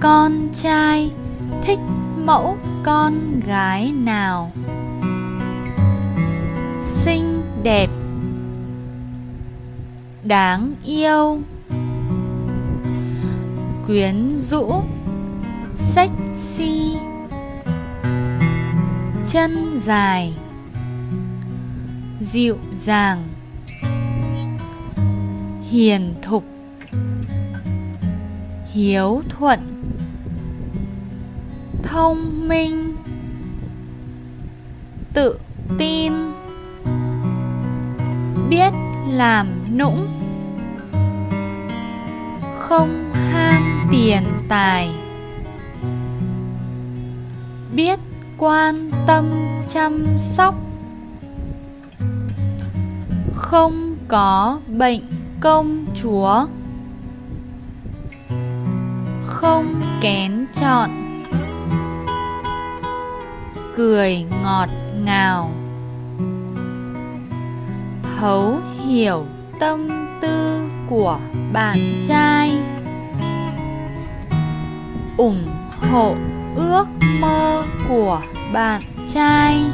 con trai, thích mẫu con gái nào? Xinh đẹp. Đáng yêu. Quyến rũ. Sexy. Chân dài. Dịu dàng. Hiền thục hiếu thuận, thông minh, tự tin, biết làm nũng, không ham tiền tài, biết quan tâm chăm sóc, không có bệnh công chúa không kén chọn. Cười ngọt ngào. Thấu hiểu tâm tư của bạn trai. Ủng hộ ước mơ của bạn trai.